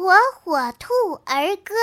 火火兔儿歌。